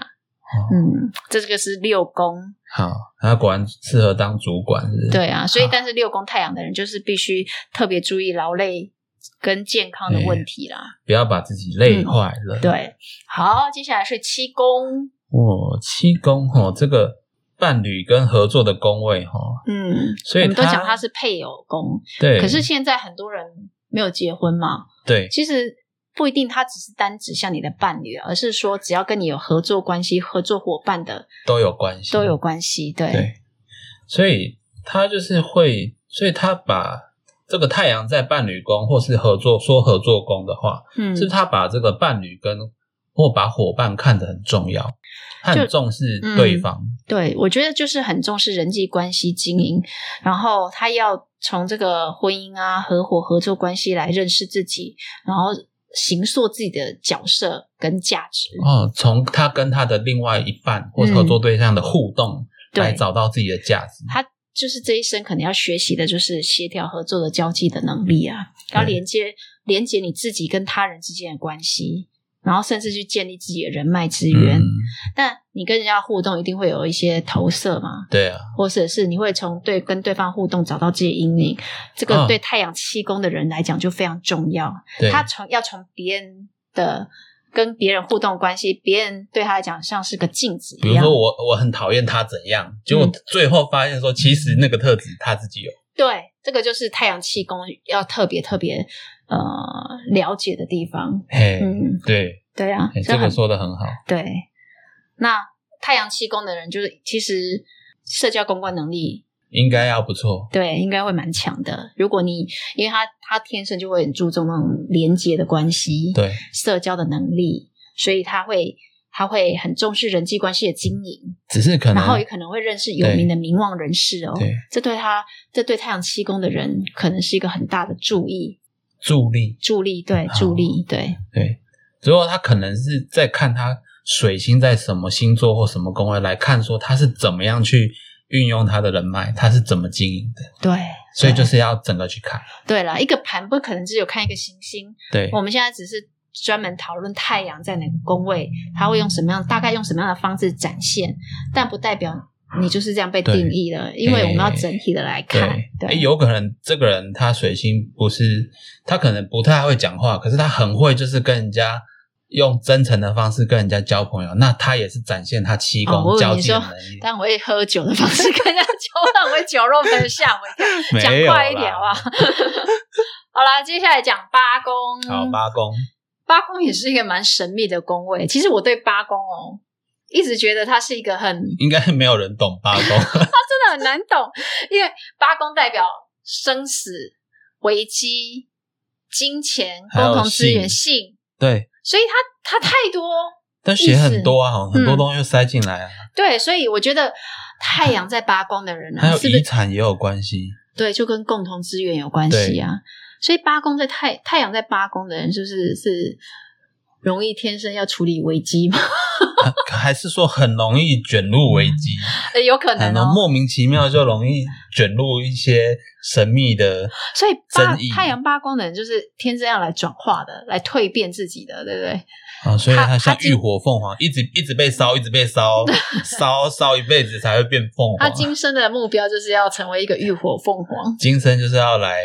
哦嗯，这个是六宫，好，他果然适合当主管，是不是？对啊，所以但是六宫太阳的人就是必须特别注意劳累跟健康的问题啦。不要把自己累坏了。，对，好，接下来是七宫，哦，七宫哦，这个伴侣跟合作的宫位哈，嗯，所以我们都讲他是配偶宫，对，可是现在很多人没有结婚嘛，对。其实不一定，他只是单指向你的伴侣，而是说只要跟你有合作关系、合作伙伴的都有关系，都有关系。对，对，所以他就是会，所以他把这个太阳在伴侣宫或是合作说合作宫的话，嗯，是他把这个伴侣跟或把伙伴看得很重要，他很重视对方。对，我觉得就是很重视人际关系经营，然后他要从这个婚姻啊、合伙、合作关系来认识自己，然后形塑自己的角色跟价值。哦，从他跟他的另外一半或合作对象的互动，对来找到自己的价值。他就是这一生可能要学习的，就是协调合作的交际的能力啊，要连接连接你自己跟他人之间的关系，然后甚至去建立自己的人脉资源。嗯，但你跟人家互动，一定会有一些投射嘛，对啊，或者是你会从对跟对方互动找到自己的阴影。这个嗯对太阳七宫的人来讲就非常重要。对，他从要从别人的跟别人互动关系，别人对他来讲像是个镜子一样。比如说我我很讨厌他怎样，结果嗯最后发现说，其实那个特质他自己有。对，这个就是太阳气功要特别特别呃了解的地方。嘿，嗯，对，对啊，这个说的很好。对。那太阳气功的人，就是其实社交公关能力，应该要不错。对，应该会蛮强的。如果你因为他他天生就会很注重那种连接的关系，对，社交的能力，所以他会他会很重视人际关系的经营，只是可能然后也可能会认识有名的名望人士哦。对这对他这对太阳七宫的人可能是一个很大的注意助力，助力，对助力，对。对，如果他可能是在看他水星在什么星座或什么宫位来看，说他是怎么样去运用他的人脉，他是怎么经营的，对，所以就是要整个去看。对了，一个盘不可能只有看一个行星，对，我们现在只是专门讨论太阳在哪个宫位，它会用什么样，大概用什么样的方式展现，但不代表你就是这样被定义了，因为我们要整体的来看，对，有可能这个人他水星不是，他可能不太会讲话，可是他很会就是跟人家用真诚的方式跟人家交朋友，那他也是展现他七哦我以为宫交际的能力。但我会喝酒的方式跟人家交往，会酒肉朋友吓我讲快一点好不好？好啦，接下来讲八宫。好，八宫，八宫也是一个蛮神秘的宫位。其实我对八宫哦，一直觉得它是一个很应该没有人懂八宫。真的很难懂，因为八宫代表生死、危机、金钱、共同资源、性性，对，所以它它太多。但写很多啊，很多嗯东西塞进来啊，对，所以我觉得太阳在八宫的人啊，还有遗产也有关系。对，就跟共同资源有关系啊。所以八宫在太太阳在八宫的人，是不是是容易天生要处理危机吗？还是说很容易卷入危机，呃有可能哦。莫名其妙就容易卷入一些神秘的 所以八太阳八宫的人就是天生要来转化的，来蜕变自己的，对不对？啊，所以他它像浴火凤凰，一直一直被烧，一直被烧，烧烧一辈子才会变凤凰他。今生的目标就是要成为一个浴火凤凰。今生就是要来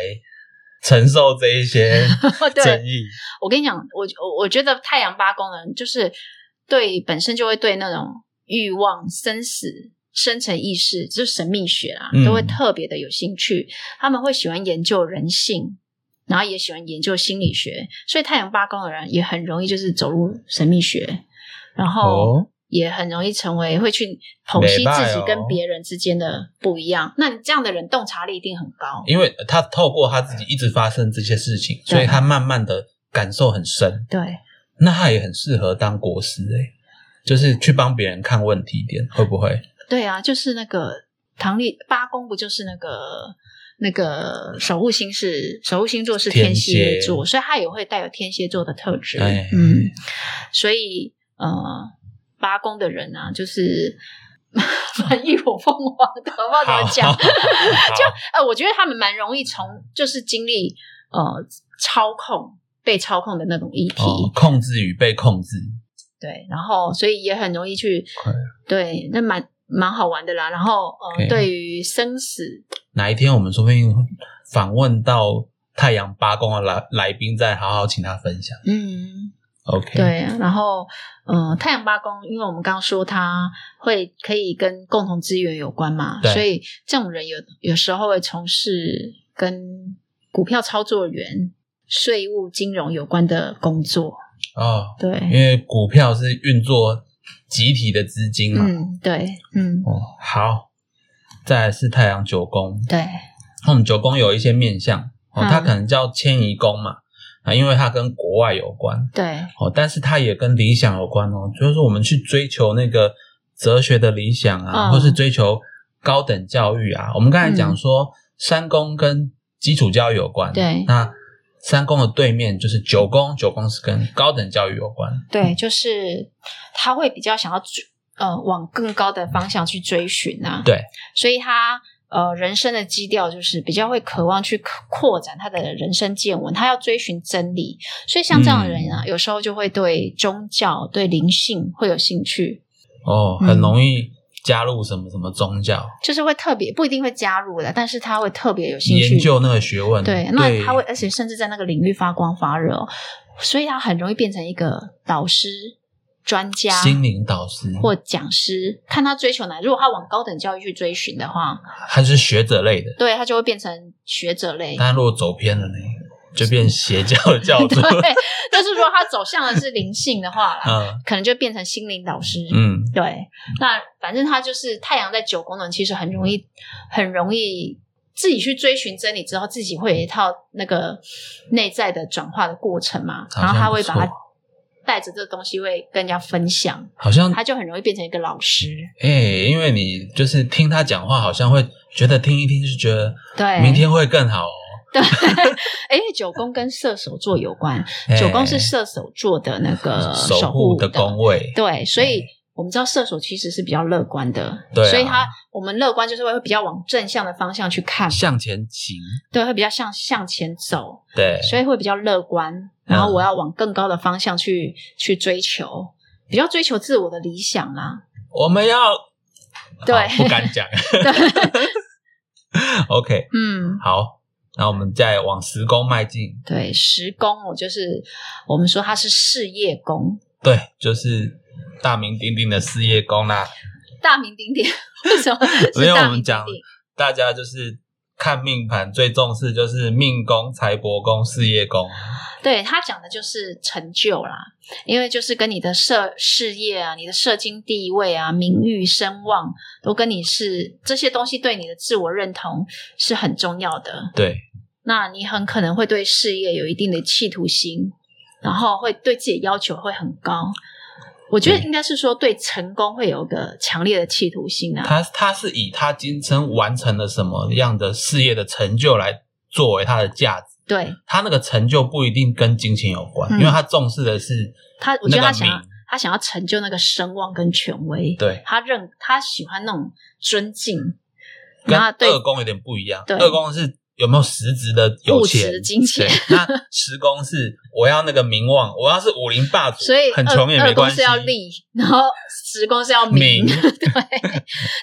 承受这一些对争议。我跟你讲，我我我觉得太阳八宫的人就是对本身就会对那种欲望、生死、深层意识，就是神秘学啊，嗯都会特别的有兴趣。他们会喜欢研究人性，然后也喜欢研究心理学，所以太阳八宫的人也很容易就是走入神秘学，然后哦，也很容易成为会去剖析自己哦跟别人之间的不一样。那你这样的人洞察力一定很高。因为他透过他自己一直发生这些事情，所以他慢慢的感受很深。对，那他也很适合当国师诶、就是去帮别人看问题点，会不会？对啊，就是那个唐立八宫，不就是那个那个守护星是守护星座是天蝎座，所以他也会带有天蝎座的特质。哎嗯，所以呃，八宫的人啊，就是 蛮浴火凤凰的，我不知道怎么讲。就呃，我觉得他们蛮容易从就是经历呃操控被操控的那种议题，哦，控制与被控制，对，然后所以也很容易去快对，那蛮蛮好玩的啦。然后呃对于生死，哪一天我们说不定访问到太阳八宫的来来宾，再好好请他分享。嗯，OK，，对，然后呃，太阳八宫，因为我们刚刚说它会可以跟共同资源有关嘛，所以这种人有有时候会从事跟股票操作员、税务、金融有关的工作。哦，对。因对，为股票是运作集体的资金嘛。嗯，对，嗯，哦，好，再来是太阳九宫，对，那我们九宫有一些面相，哦，嗯。它可能叫迁移宫嘛，啊，因为它跟国外有关。对，哦，但是它也跟理想有关哦，就是说我们去追求那个哲学的理想啊，嗯。或是追求高等教育啊。我们刚才讲说，三宫跟基础教育有关，对。那三宫的对面就是九宫，九宫是跟高等教育有关，对，就是他会比较想要追呃往更高的方向去追寻啊。对，所以他呃人生的基调就是比较会渴望去扩扩展他的人生见闻，他要追寻真理。所以像这样的人啊，有时候就会对宗教、对灵性会有兴趣，哦，嗯很容易加入什么什么宗教，就是会特别不一定会加入的，但是他会特别有兴趣研究那个学问，对，那他会，而且甚至在那个领域发光发热哦，所以他很容易变成一个导师、专家。心灵导师，或讲师。看他追求哪，如果他往高等教育去追寻的话，他是学者类的，对他就会变成学者类。但如果走偏了呢，就变邪教的教主，对，但是如果他走向的是灵性的话，嗯。可能就变成心灵导师。嗯，对，那反正他就是太阳在九宫呢，其实很容易，很容易自己去追寻真理之后，自己会有一套那个内在的转化的过程嘛，然后他会把它带着这个东西会跟人家分享，好像他就很容易变成一个老师。哎、因为你就是听他讲话，好像会觉得听一听就觉得对，明天会更好哦。对，哎，九宫跟射手座有关，哎。九宫是射手座的那个守护护的宫位，对，所以我们知道射手其实是比较乐观的，对啊。所以他我们乐观就是会比较往正向的方向去看，向前行，对，会比较向向前走，对，所以会比较乐观。然后我要往更高的方向去去追求，比较追求自我的理想啊。我们要。对不敢讲。对，OK，嗯，好，那我们再往十宫迈进，对，十宫我就是我们说它是事业宫，对，就是大名鼎鼎的事业宫啦。大名鼎鼎。为什么是因为我们讲？大家就是看命盘最重视就是命宫、财帛宫、事业宫。对他讲的就是成就啦，因为就是跟你的社事业啊、你的社经地位啊、名誉声望，都跟你是这些东西对你的自我认同是很重要的。对，那你很可能会对事业有一定的企图心，然后会对自己要求会很高。我觉得应该是说对成功会有个强烈的企图心啊。他他是以他今生完成了什么样的事业的成就来作为他的价值。对他那个成就不一定跟金钱有关，嗯因为他重视的是他，我觉得他想要他想要成就那个声望跟权威。对，他认他喜欢那种尊敬，跟然后对二宫有点不一样。对二宫是有没有实质的有钱金钱对，那十宫是我要那个名望，我要是武林霸主，所以很穷也没关系。是要利，然后十宫是要名。名 对，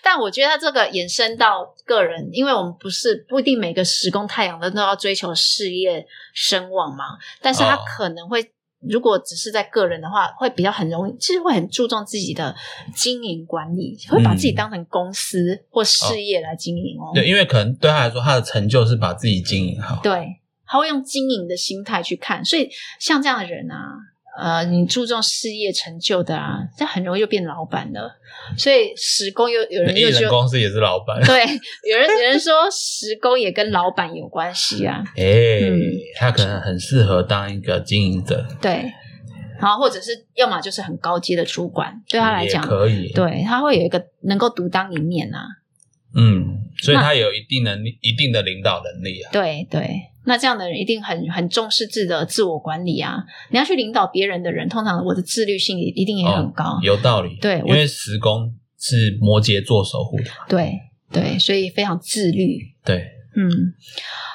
但我觉得它这个延伸到个人，因为我们不是不一定每个十宫太阳的都要追求事业声望嘛，但是他哦可能会。如果只是在个人的话，会比较很容易，其实会很注重自己的经营管理，会把自己当成公司或事业来经营哦。嗯对，因为可能对他来说，他的成就是把自己经营好。对，他会用经营的心态去看，所以像这样的人啊，呃，你注重事业成就的啊，这很容易就变老板了。所以时工又有人又就公司也是老板，对，有人 有人说时工也跟老板有关系啊，哎、嗯他可能很适合当一个经营者，对，然后或者是要么就是很高阶的主管，对他来讲，可以。，对他会有一个能够独当一面啊。嗯，所以他有一定能力、一定的领导能力啊。对对，那这样的人一定很很重视自己的自我管理啊。你要去领导别人的人，通常我的自律性一定也很高。哦有道理。对因为十宫是摩羯座守护的嘛。对对，所以非常自律。对，嗯，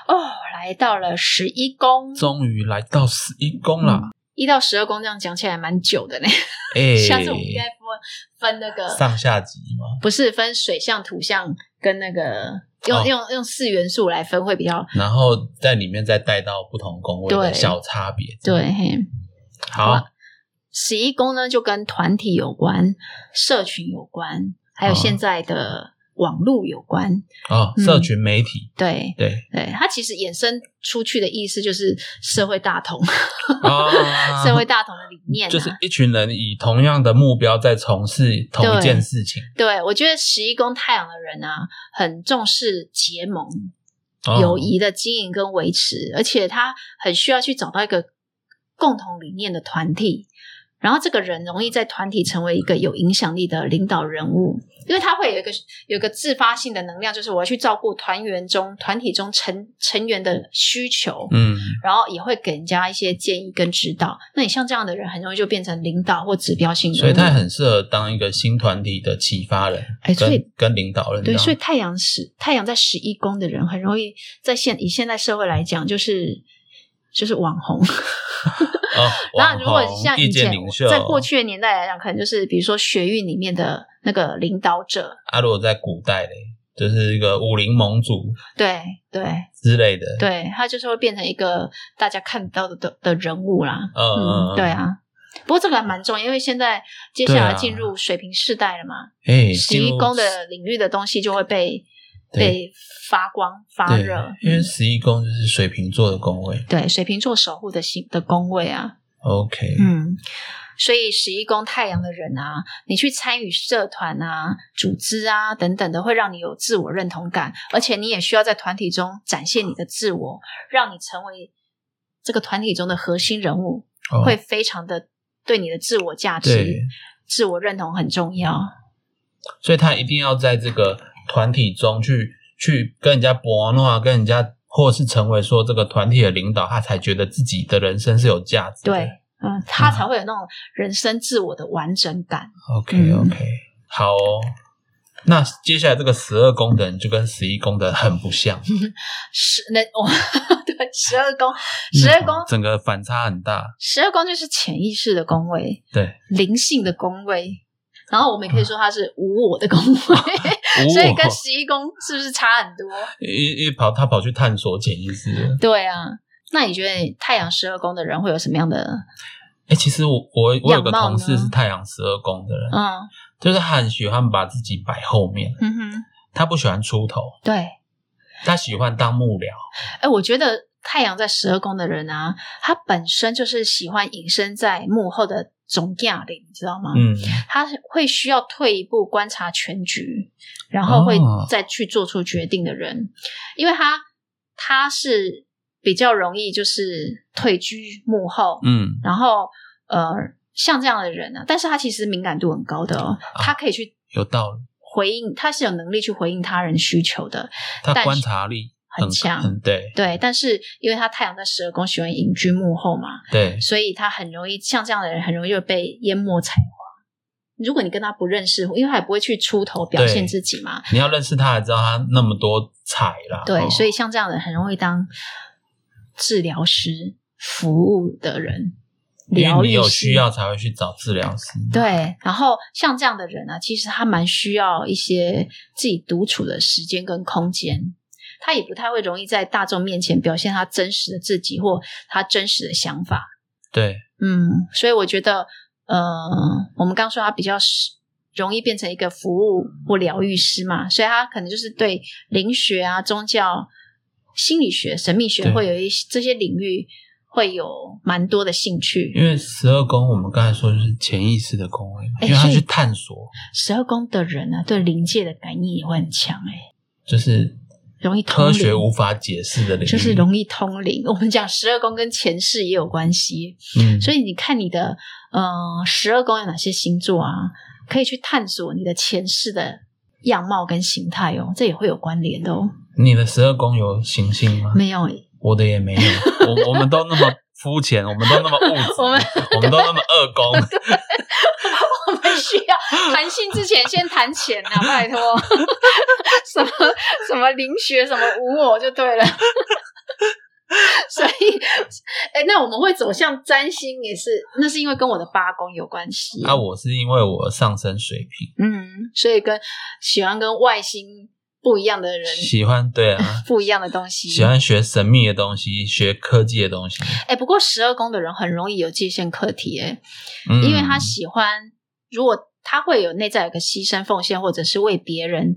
哦，来到了十一宫，终于来到十一宫了。一到十二宫，这样讲起来蛮久的呢。哎、下次我们应该分分那个上下级吗？不是分水象、土象跟那个用、哦用用四元素来分会比较然后在里面再带到不同宫位的对小差别。对。嘿好，十一宫呢，就跟团体有关、社群有关，还有哦现在的网络有关。哦，嗯社群媒体，对对对，它其实衍生出去的意思就是社会大同，啊，社会大同的理念、啊。就是一群人以同样的目标在从事同一件事情。对我觉得十一宫太阳的人啊，很重视结盟。哦友谊的经营跟维持，而且他很需要去找到一个共同理念的团体。然后这个人容易在团体成为一个有影响力的领导人物，因为他会有一个有一个自发性的能量，就是我要去照顾团员中团体中成成员的需求，嗯，然后也会给人家一些建议跟指导。那你像这样的人，很容易就变成领导或指标性人物。所以他很适合当一个新团体的启发人，哎所以跟跟领导人对，所以太阳十太阳在十一宫的人，很容易在现以现在社会来讲，就是就是网红。哦，然后如果像以前在过去的年代来讲，可能就是比如说学运里面的那个领导者，啊，如果在古代嘞，就是一个武林盟主对对之类的，对，他就是会变成一个大家看到的的的人物啦。嗯嗯嗯对啊。不过这个还蛮重要，因为现在接下来进入水平世代了嘛，哎，十进入一宫的领域的东西就会被对被发光发对热，，因为十一宫就是水瓶座的宫位。对水瓶座守护的星的宫位啊，OK，嗯，所以十一宫太阳的人啊，你去参与社团啊、组织啊等等的，会让你有自我认同感，而且你也需要在团体中展现你的自我，让你成为这个团体中的核心人物，哦。会非常的对你的自我价值、自我认同很重要。所以他一定要在这个团体中去去跟人家博诺，跟人家或是成为说这个团体的领导，他才觉得自己的人生是有价值的。对，嗯，他才会有那种人生自我的完整感。，OK 嗯 OK，、好哦。那接下来这个十二宫的人就跟十一宫的很不像，十那我、对十二宫，十二宫，整个反差很大。十二宫就是潜意识的宫位。对，灵性的宫位，然后我们也可以说它是无我的宫位，无所以跟十一宫是不是差很多？一一跑他跑去探索潜意识了。对啊，那你觉得太阳十二宫的人会有什么样的？哎、其实我我我有个同事是太阳十二宫的人，嗯就是他很喜欢把自己摆后面，嗯哼，他不喜欢出头，对，他喜欢当幕僚。哎，我觉得太阳在十二宫的人啊，他本身就是喜欢隐身在幕后的总驾领，你知道吗？嗯，他会需要退一步观察全局，然后会哦再去做出决定的人，因为他他是比较容易就是退居幕后，嗯，然后呃像这样的人呢、啊，但是他其实敏感度很高的哦，啊。他可以去有道理。回应，他是有能力去回应他人需求的，他但观察力很强很对对，但是因为他太阳在十二宫，喜欢隐居幕后嘛，对，所以他很容易像这样的人，很容易就被淹没才华。如果你跟他不认识，因为他也不会去出头表现自己嘛，你要认识他，才知道他那么多彩啦。对，哦所以像这样的人很容易当治疗师、服务的人、因为你有疗愈师需要才会去找治疗师。对，然后像这样的人呢、其实他蛮需要一些自己独处的时间跟空间。他也不太会容易在大众面前表现他真实的自己或他真实的想法。对，嗯，所以我觉得，呃，我们刚说他比较容易变成一个服务或疗愈师嘛，所以他可能就是对灵学啊、宗教、心理学、神秘学对会有一些这些领域会有蛮多的兴趣。因为十二宫我们刚才说就是潜意识的宫位因为他去探索，十二宫的人呢、对灵界的感应也会很强、欸，就是容易通科学无法解释的领域，就是容易通灵。我们讲十二宫跟前世也有关系，嗯，所以你看你的呃十二宫有哪些星座啊，可以去探索你的前世的样貌跟形态哦，这也会有关联的哦。你的十二宫有行星吗？没有诶，我的也没有，我我们都那么肤浅，我们都那么 物质，我们 我们都那么二宫，我们需要谈性之前先谈钱啊，拜托，什么什么灵学，什么无我就对了。所以，哎，那我们会走向占星，也是那是因为跟我的八宫有关系。啊，我是因为我上升水平，嗯，所以跟喜欢跟外星不一样的人，喜欢对啊，不一样的东西。喜欢学神秘的东西，学科技的东西，哎，不过十二宫的人很容易有界限课题，哎，嗯，因为他喜欢，如果他会有内在有个牺牲奉献，或者是为别人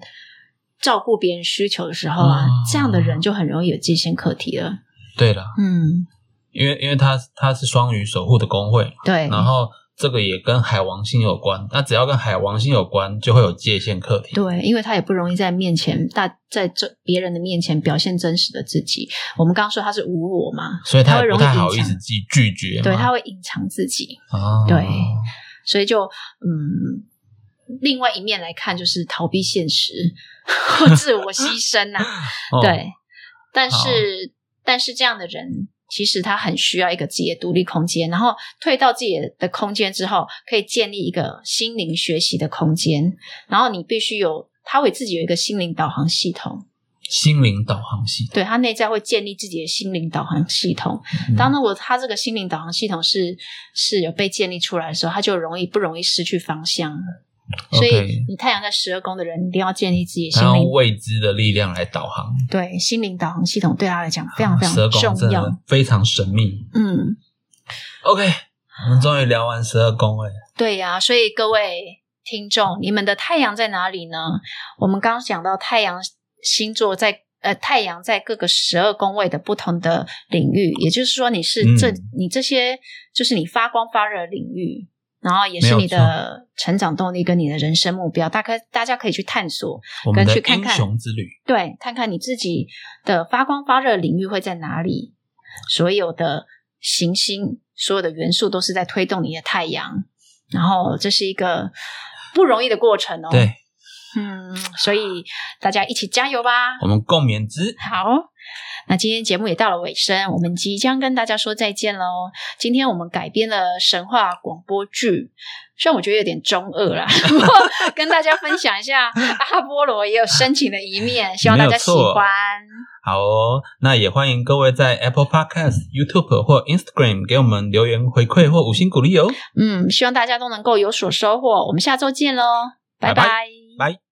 照顾别人需求的时候啊，哦这样的人就很容易有界限课题了。对了，嗯，因为因为他他是双鱼守护的工会嘛，对，然后这个也跟海王星有关。那只要跟海王星有关，就会有界限课题。对，因为他也不容易在面前大在这别人的面前表现真实的自己。我们刚刚说他是无我嘛，所以他会容易不太好意思拒拒绝。对，他会隐藏自己，哦，对所以就嗯，另外一面来看，就是逃避现实 或自我牺牲呐、哦对，但是但是这样的人，其实他很需要一个自己的独立空间，然后退到自己的空间之后，可以建立一个心灵学习的空间，然后你必须有他会自己有一个心灵导航系统，心灵导航系统。对他内在会建立自己的心灵导航系统。嗯当如果他这个心灵导航系统是是有被建立出来的时候，他就容易不容易失去方向。所以你太阳在十二宫的人，一定要建立自己心灵未知的力量来导航，对心灵导航系统，对他来讲非常非常重要的。非常神秘。嗯，OK，我们终于聊完十二宫了。对呀、所以各位听众，你们的太阳在哪里呢？我们刚刚讲到太阳星座在呃太阳在各个十二宫位的不同的领域，也就是说你是这、嗯你这些就是你发光发热的领域。然后也是你的成长动力跟你的人生目标，大概大家可以去探索，跟去看看雄之旅，对，看看你自己的发光发热领域会在哪里。所有的行星，所有的元素都是在推动你的太阳，然后这是一个不容易的过程哦。，对嗯，所以大家一起加油吧。我们共勉之。好，那今天节目也到了尾声，我们即将跟大家说再见喽。今天我们改编了神话广播剧，虽然我觉得有点中二啦，不过跟大家分享一下阿波罗也有深情的一面，希望大家喜欢。好哦，那也欢迎各位在 Apple Podcast、YouTube 或 Instagram 给我们留言回馈或五星鼓励哦。嗯，希望大家都能够有所收获。我们下周见喽，拜拜拜。